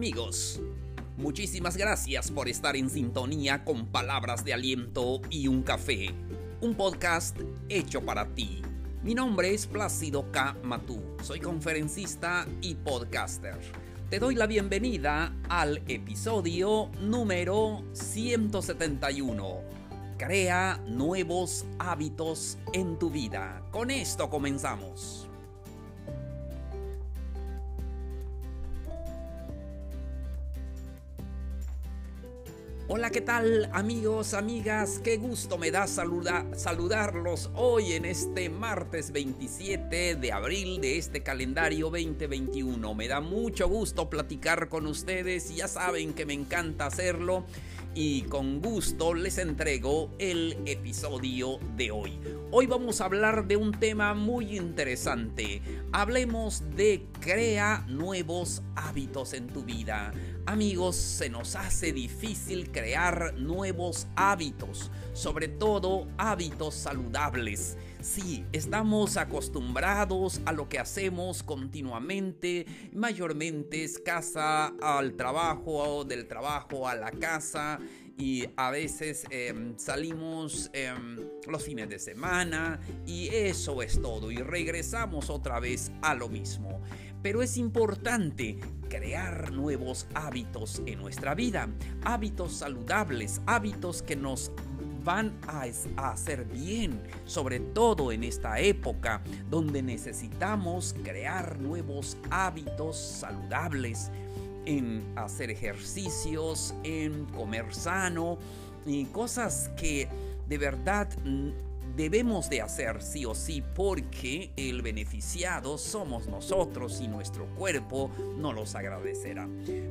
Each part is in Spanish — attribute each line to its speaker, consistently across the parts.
Speaker 1: Amigos, muchísimas gracias por estar en sintonía con palabras de aliento y un café, un podcast hecho para ti. Mi nombre es Plácido K. Matú, soy conferencista y podcaster. Te doy la bienvenida al episodio número 171. Crea nuevos hábitos en tu vida. Con esto comenzamos. Hola, ¿qué tal amigos, amigas? Qué gusto me da saludarlos hoy en este martes 27 de abril de este calendario 2021. Me da mucho gusto platicar con ustedes y ya saben que me encanta hacerlo y con gusto les entrego el episodio de hoy. Hoy vamos a hablar de un tema muy interesante. Hablemos de crea nuevos hábitos en tu vida. Amigos, se nos hace difícil crear nuevos hábitos, sobre todo hábitos saludables. Sí, estamos acostumbrados a lo que hacemos continuamente, mayormente es casa al trabajo, del trabajo a la casa y a veces em, salimos em, los fines de semana y eso es todo y regresamos otra vez a lo mismo. Pero es importante crear nuevos hábitos en nuestra vida, hábitos saludables, hábitos que nos van a, hacer bien, sobre todo en esta época donde necesitamos crear nuevos hábitos saludables en hacer ejercicios, en comer sano y cosas que de verdad debemos de hacer sí o sí porque el beneficiado somos nosotros y nuestro cuerpo no los agradecerá.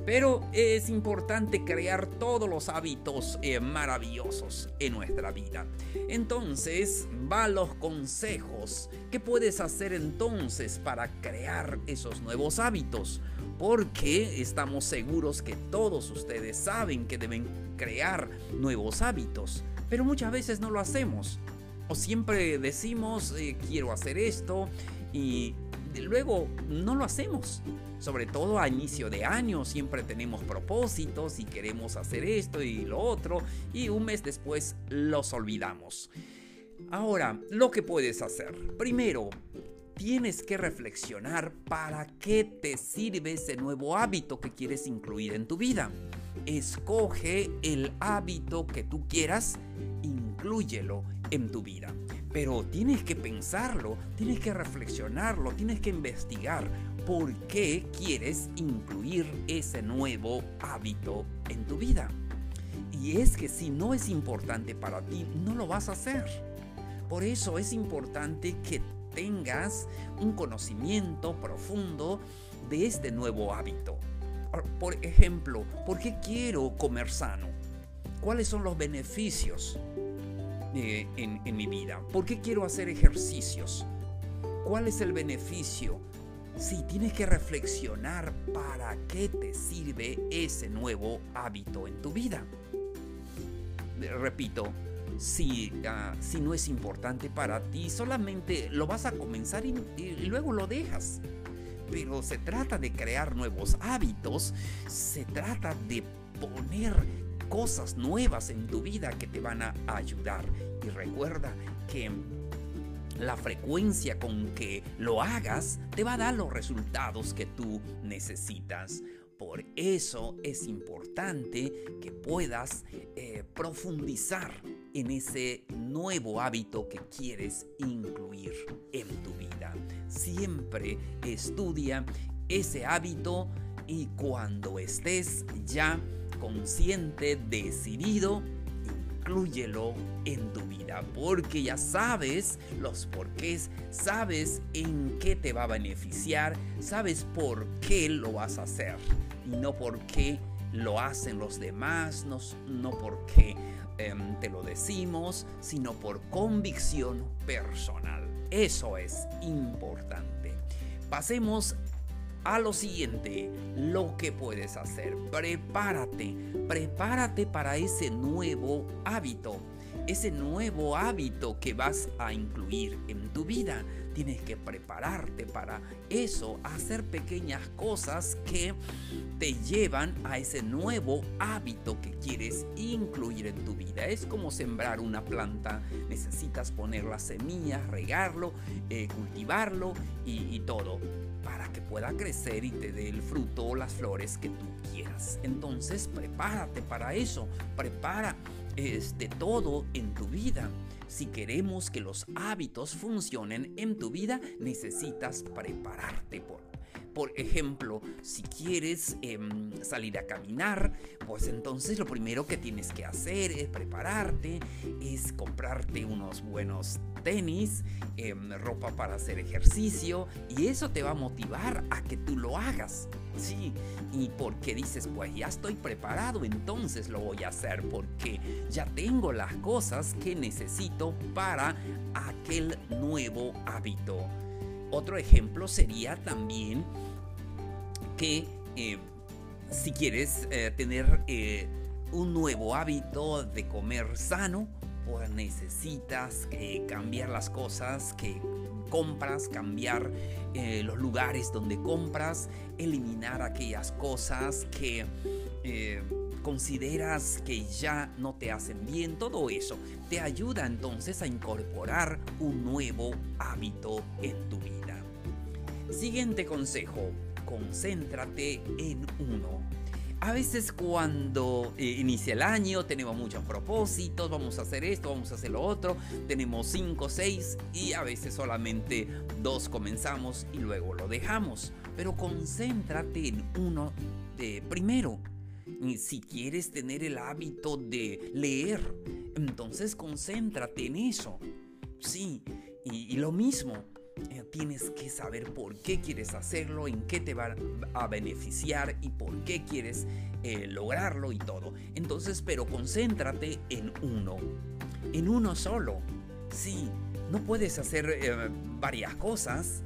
Speaker 1: Pero es importante crear todos los hábitos eh, maravillosos en nuestra vida. Entonces, va los consejos. ¿Qué puedes hacer entonces para crear esos nuevos hábitos? Porque estamos seguros que todos ustedes saben que deben crear nuevos hábitos, pero muchas veces no lo hacemos o siempre decimos, eh, quiero hacer esto y luego no lo hacemos. Sobre todo a inicio de año siempre tenemos propósitos y queremos hacer esto y lo otro y un mes después los olvidamos. Ahora, lo que puedes hacer. Primero, tienes que reflexionar para qué te sirve ese nuevo hábito que quieres incluir en tu vida. Escoge el hábito que tú quieras, inclúyelo en tu vida. Pero tienes que pensarlo, tienes que reflexionarlo, tienes que investigar por qué quieres incluir ese nuevo hábito en tu vida. Y es que si no es importante para ti, no lo vas a hacer. Por eso es importante que tengas un conocimiento profundo de este nuevo hábito. Por ejemplo, ¿por qué quiero comer sano? ¿Cuáles son los beneficios? Eh, en, mi vida? ¿Por qué quiero hacer ejercicios? ¿Cuál es el beneficio? Sí, tienes que reflexionar para qué te sirve ese nuevo hábito en tu vida. Repito, si, ah, si no es importante para ti, solamente lo vas a comenzar y luego lo dejas. Pero se trata de crear nuevos hábitos, se trata de poner cosas nuevas en tu vida que te van a ayudar. Y recuerda que la frecuencia con que lo hagas te va a dar los resultados que tú necesitas. Por eso es importante que puedas eh, profundizar en ese nuevo hábito que quieres incluir en tu vida. Siempre estudia ese hábito y cuando estés ya consciente, decidido, inclúyelo en tu vida, porque ya sabes los porqués, sabes en qué te va a beneficiar, sabes por qué lo vas a hacer y no por qué lo hacen los demás, no, porque em, te lo decimos, sino por convicción personal. Eso es importante. Pasemos a lo siguiente, lo que puedes hacer. Prepárate, prepárate para ese nuevo hábito. ese nuevo hábito que vas a incluir en tu vida. Tienes que prepararte para eso, hacer pequeñas cosas que te llevan a ese nuevo hábito que quieres incluir en tu vida. Es como sembrar una planta. Necesitas poner las semillas, regarlo, eh, cultivarlo y, y todo para que pueda crecer y te dé el fruto o las flores que tú quieras. Entonces prepárate para eso. Prepara este todo en tu vida. Si queremos que los hábitos funcionen en tu vida, necesitas prepararte por por ejemplo, si quieres em, salir a caminar, pues entonces lo primero que tienes que hacer es prepararte, es comprarte unos buenos tenis, em, ropa para hacer ejercicio y eso te va a motivar a que tú lo hagas. Sí, y porque dices, pues ya estoy preparado, entonces lo voy a hacer porque ya tengo las cosas que necesito para aquel nuevo hábito. Otro ejemplo sería también que eh, si quieres eh, tener eh, un nuevo hábito de comer sano, pues necesitas cambiar las cosas que compras, cambiar los lugares donde compras, eliminar aquellas cosas que consideras que ya no te hacen bien, todo eso te ayuda entonces a incorporar un nuevo hábito en tu vida. Siguiente consejo, concéntrate en uno. A veces cuando eh, inicia el año tenemos muchos propósitos, vamos a hacer esto, vamos a hacer lo otro, tenemos cinco, seis y a veces solamente dos comenzamos y luego lo dejamos. Pero concéntrate en uno de primero. Si quieres tener el hábito de leer, entonces concéntrate en eso. Sí, y lo mismo, tienes que saber por qué quieres hacerlo, en qué te va a beneficiar y por qué quieres eh, lograrlo y todo. Entonces, pero concéntrate en uno, en uno solo. Sí, no puedes hacer eh, varias cosas,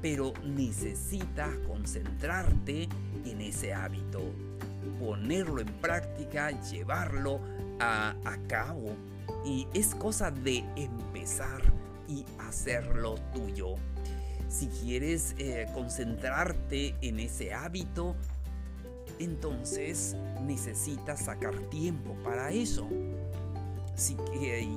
Speaker 1: pero necesitas concentrarte en ese hábito, ponerlo en práctica, llevarlo a, a cabo. Y es cosa de empezar y hacerlo tuyo. Si quieres eh, concentrarte en ese hábito, entonces necesitas sacar tiempo para eso. Si,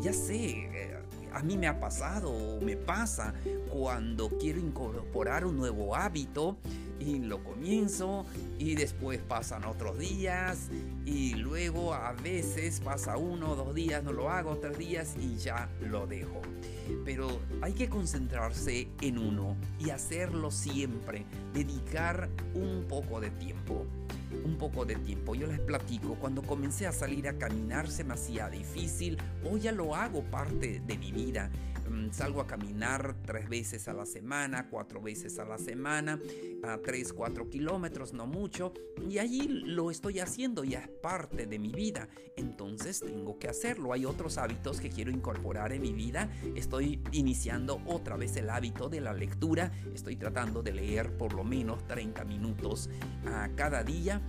Speaker 1: ya sé, eh, a mí me ha pasado o me pasa cuando quiero incorporar un nuevo hábito y lo comienzo y después pasan otros días y luego a veces pasa uno dos días, no lo hago, tres días y ya lo dejo. Pero hay que concentrarse en uno y hacerlo siempre, dedicar un poco de tiempo un poco de tiempo. Yo les platico, cuando comencé a salir a caminar se me hacía difícil, hoy ya lo hago parte de mi vida. Mm, salgo a caminar tres veces a la semana, cuatro veces a la semana, a tres, cuatro kilómetros, no mucho, y allí lo estoy haciendo, ya es parte de mi vida, entonces tengo que hacerlo. Hay otros hábitos que quiero incorporar en mi vida, estoy iniciando otra vez el hábito de la lectura, estoy tratando de leer por lo menos 30 minutos a cada día.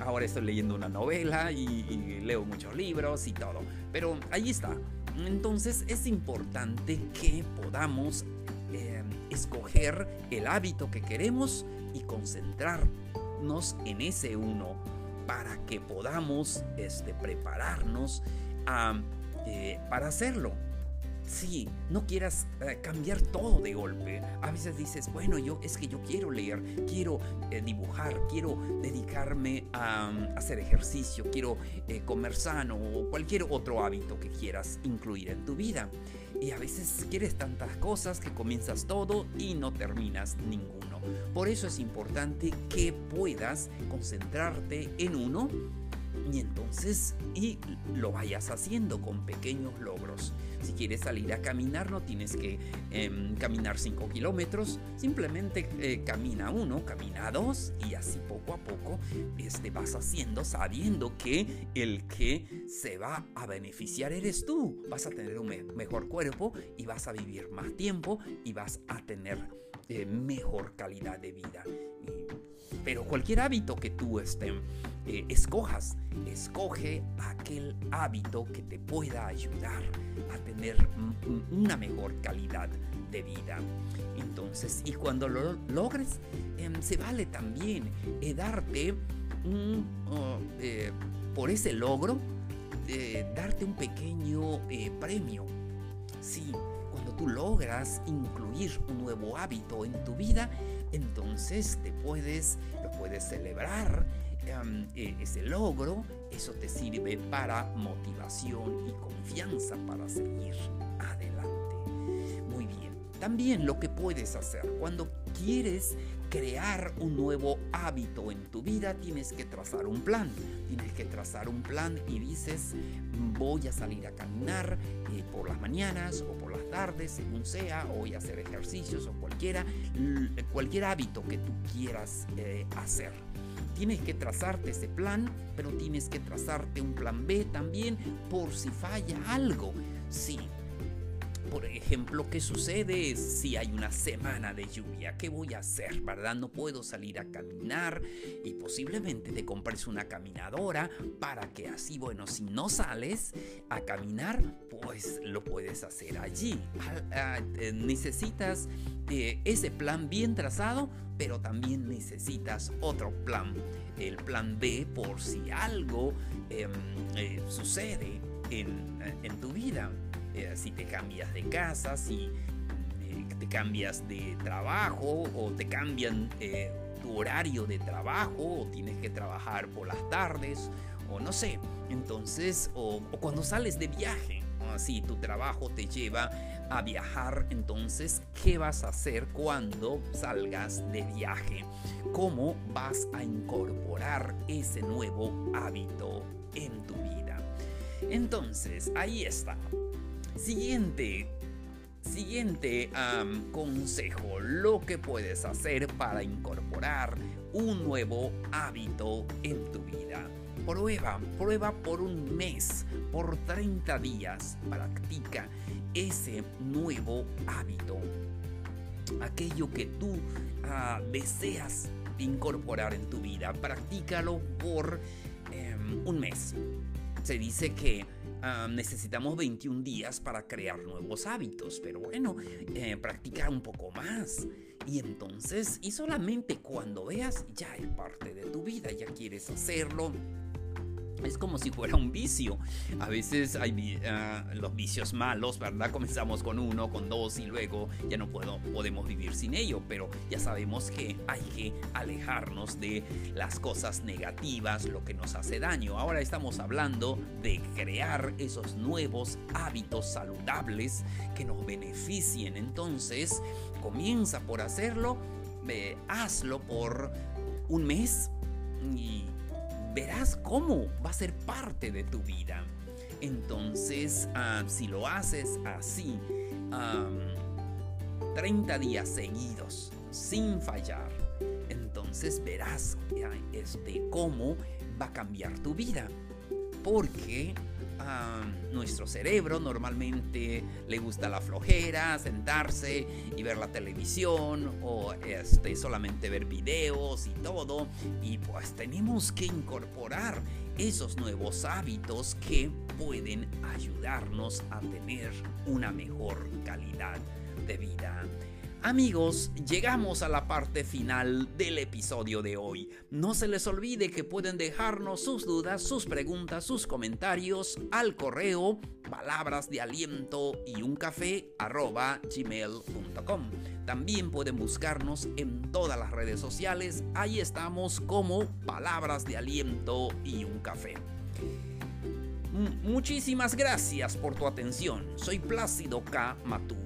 Speaker 1: Ahora estoy leyendo una novela y, y leo muchos libros y todo. Pero ahí está. Entonces es importante que podamos eh, escoger el hábito que queremos y concentrarnos en ese uno para que podamos este, prepararnos eh, para hacerlo. Sí, no quieras eh, cambiar todo de golpe. A veces dices, bueno, yo es que yo quiero leer, quiero eh, dibujar, quiero dedicarme a, mm, hacer ejercicio, quiero eh, comer sano o cualquier otro hábito que quieras incluir en tu vida. Y a veces quieres tantas cosas que comienzas todo y no terminas ninguno. Por eso es importante que puedas concentrarte en uno y entonces y lo vayas haciendo con pequeños logros. Si quieres salir a caminar no tienes que em, caminar 5 kilómetros, simplemente eh, camina uno, camina dos y así poco a poco este, vas haciendo sabiendo que el que se va a beneficiar eres tú. Vas a tener un mejor cuerpo y vas a vivir más tiempo y vas a tener eh, mejor calidad de vida. pero cualquier hábito que tú este, eh, escojas. Escoge aquel hábito que te pueda ayudar tener una mejor calidad de vida. Entonces, y cuando lo logres, em, se vale también eh, darte un, oh, eh, por ese logro, darte un pequeño premio. Sí, cuando tú logras incluir un nuevo hábito en tu vida, entonces te puedes, lo puedes celebrar Em, ese logro, eso te sirve para motivación y confianza para seguir adelante. Muy bien. También lo que puedes hacer cuando quieres crear un nuevo hábito en tu vida, tienes que trazar un plan. Tienes que trazar un plan y dices, voy a salir a caminar eh, por las mañanas o por las tardes, según sea, voy a hacer ejercicios o cualquiera, cualquier hábito que tú quieras eh, hacer. Tienes que trazarte ese plan, pero tienes que trazarte un plan B también por si falla algo. Sí, por ejemplo, ¿qué sucede si hay una semana de lluvia? ¿Qué voy a hacer? ¿Verdad? No puedo salir a caminar y posiblemente te compres una caminadora para que así, bueno, si no sales a caminar, pues lo puedes hacer allí. Ah, eh, necesitas eh, ese plan bien trazado, pero también necesitas otro plan, el plan B por si algo em, eh, sucede en tu vida. Eh, si te cambias de casa, si eh, te cambias de trabajo o te cambian eh, tu horario de trabajo o tienes que trabajar por las tardes o no sé. Entonces, o, cuando sales de viaje, si tu trabajo te lleva a viajar, entonces, ¿qué vas a hacer cuando salgas de viaje? ¿Cómo vas a incorporar ese nuevo hábito en tu vida? Entonces, ahí está. Siguiente, siguiente consejo, lo que puedes hacer para incorporar un nuevo hábito en tu vida. Prueba, prueba por un mes, por 30 días, practica ese nuevo hábito. Aquello que tú ah, deseas incorporar en tu vida, practícalo por em, un mes. Se dice que Ah, necesitamos 21 días para crear nuevos hábitos, pero bueno, eh, practicar un poco más. Y entonces, y solamente cuando veas, ya es parte de tu vida, ya quieres hacerlo, es como si fuera un vicio. A veces hay ah, los vicios malos, ¿verdad? Comenzamos con uno, con dos y luego ya no puedo, podemos vivir sin ello, pero ya sabemos que hay que alejarnos de las cosas negativas, lo que nos hace daño. Ahora estamos hablando de crear esos nuevos hábitos saludables que nos beneficien. Entonces, comienza por hacerlo, hazlo por un mes y verás cómo va a ser parte de tu vida. Entonces, ah, si lo haces así, 30 días seguidos, sin fallar, entonces verás este, cómo va a cambiar tu vida. Porque nuestro cerebro normalmente le gusta la flojera, sentarse y ver la televisión o este, solamente ver videos y todo. Y pues tenemos que incorporar esos nuevos hábitos que pueden ayudarnos a tener una mejor calidad de vida. Amigos, llegamos a la parte final del episodio de hoy. No se les olvide que pueden dejarnos sus dudas, sus preguntas, sus comentarios al correo palabras y un café. También pueden buscarnos en todas las redes sociales. Ahí estamos como palabras de aliento y un café. Muchísimas gracias por tu atención. Soy Plácido K. Matú.